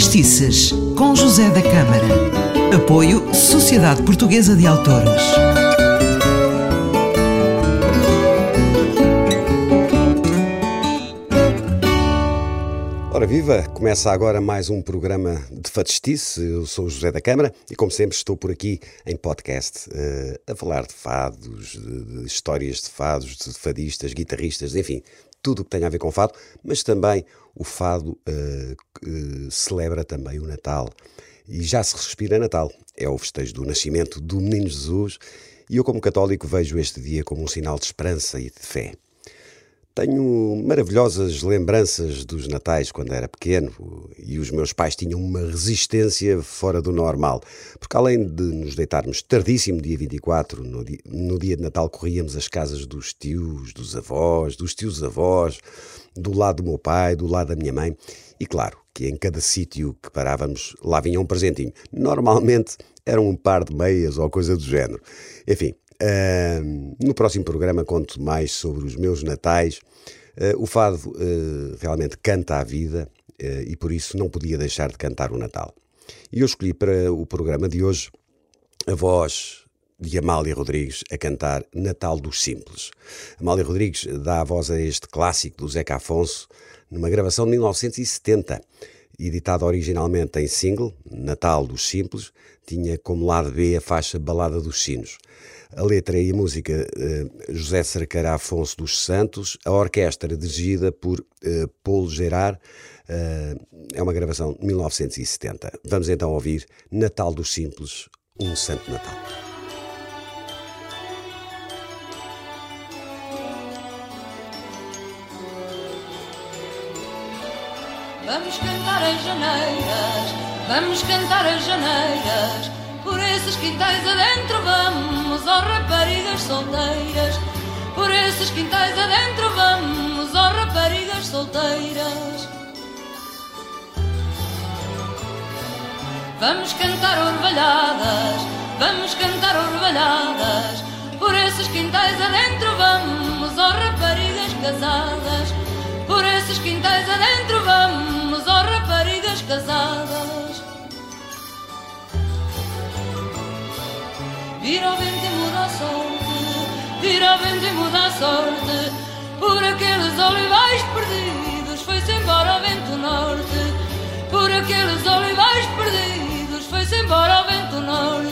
Fadistices, com José da Câmara. Apoio Sociedade Portuguesa de Autores. Ora viva, começa agora mais um programa de Fadistice. Eu sou o José da Câmara e, como sempre, estou por aqui em podcast uh, a falar de fados, de, de histórias de fados, de fadistas, guitarristas, enfim, tudo o que tem a ver com fado, mas também o fado uh, uh, celebra também o Natal. E já se respira Natal. É o festejo do nascimento do Menino Jesus e eu, como católico, vejo este dia como um sinal de esperança e de fé. Tenho maravilhosas lembranças dos natais quando era pequeno e os meus pais tinham uma resistência fora do normal, porque além de nos deitarmos tardíssimo, dia 24, no dia, no dia de Natal corríamos as casas dos tios, dos avós, dos tios-avós, do lado do meu pai, do lado da minha mãe, e claro que em cada sítio que parávamos lá vinha um presentinho. Normalmente era um par de meias ou coisa do género. Enfim, Uh, no próximo programa conto mais sobre os meus natais. Uh, o fado uh, realmente canta a vida e por isso não podia deixar de cantar o Natal. E eu escolhi para o programa de hoje a voz de Amália Rodrigues a cantar Natal dos Simples. Amália Rodrigues dá a voz a este clássico do Zeca Afonso numa gravação de 1970 editado originalmente em single, Natal dos Simples, tinha como lado B a faixa Balada dos Sinos. A letra e a música uh, José Cercará Afonso dos Santos, a orquestra dirigida por uh, Paulo Gerard, uh, é uma gravação de 1970. Vamos então ouvir Natal dos Simples, um Santo Natal. Vamos cantar as janeiras, vamos cantar as janeiras, por esses quintais adentro vamos, ó raparigas solteiras, por esses quintais adentro vamos, ó raparigas solteiras. Vamos cantar orvalhadas, vamos cantar orvalhadas, por esses quintais adentro vamos, Vira o vento e muda a sorte, vira o vento e muda a sorte, por aqueles olivais perdidos foi-se embora o vento norte, por aqueles olivais perdidos foi-se embora o vento norte.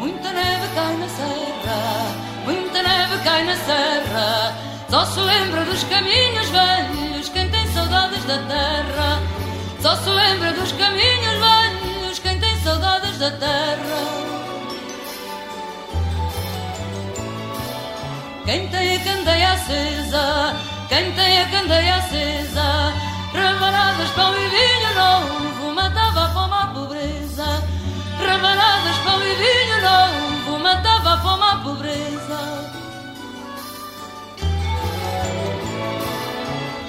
Muita neve cai na serra, muita neve cai na serra. Só se lembra dos caminhos velhos quem tem saudades da terra. Só se lembra dos caminhos da terra. Quem tem a candeia acesa, quem tem a candeia acesa, rebanadas pão e vinho novo, matava a fome à pobreza. Rebanadas pão e vinho novo, matava a fome à pobreza.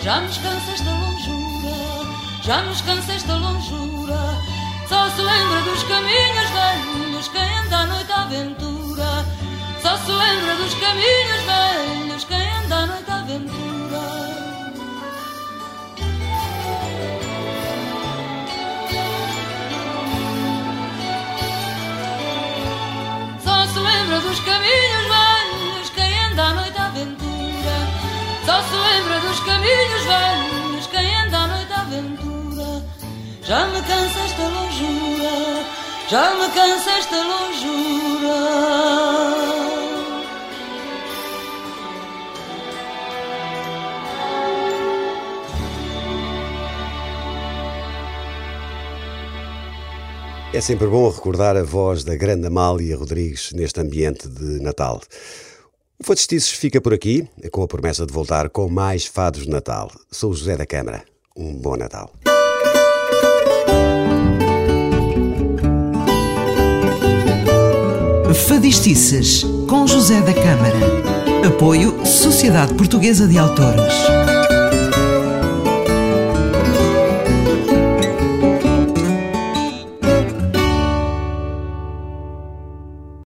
Já nos cansa esta longura, já nos cansa esta longura. Só se lembra dos caminhos velhos quem anda à noite à aventura. Só se lembra dos caminhos velhos quem anda à noite à aventura. Só se lembra dos caminhos velhos quem anda à noite à aventura. Só se lembra dos caminhos velhos quem anda à noite à aventura. Já me cansa esta longura, já me cansa esta longura. É sempre bom recordar a voz da grande Amália Rodrigues neste ambiente de Natal. O Fadistices fica por aqui, com a promessa de voltar com mais fados de Natal. Sou José da Câmara. Um bom Natal. Fadistices, com José da Câmara. Apoio Sociedade Portuguesa de Autores.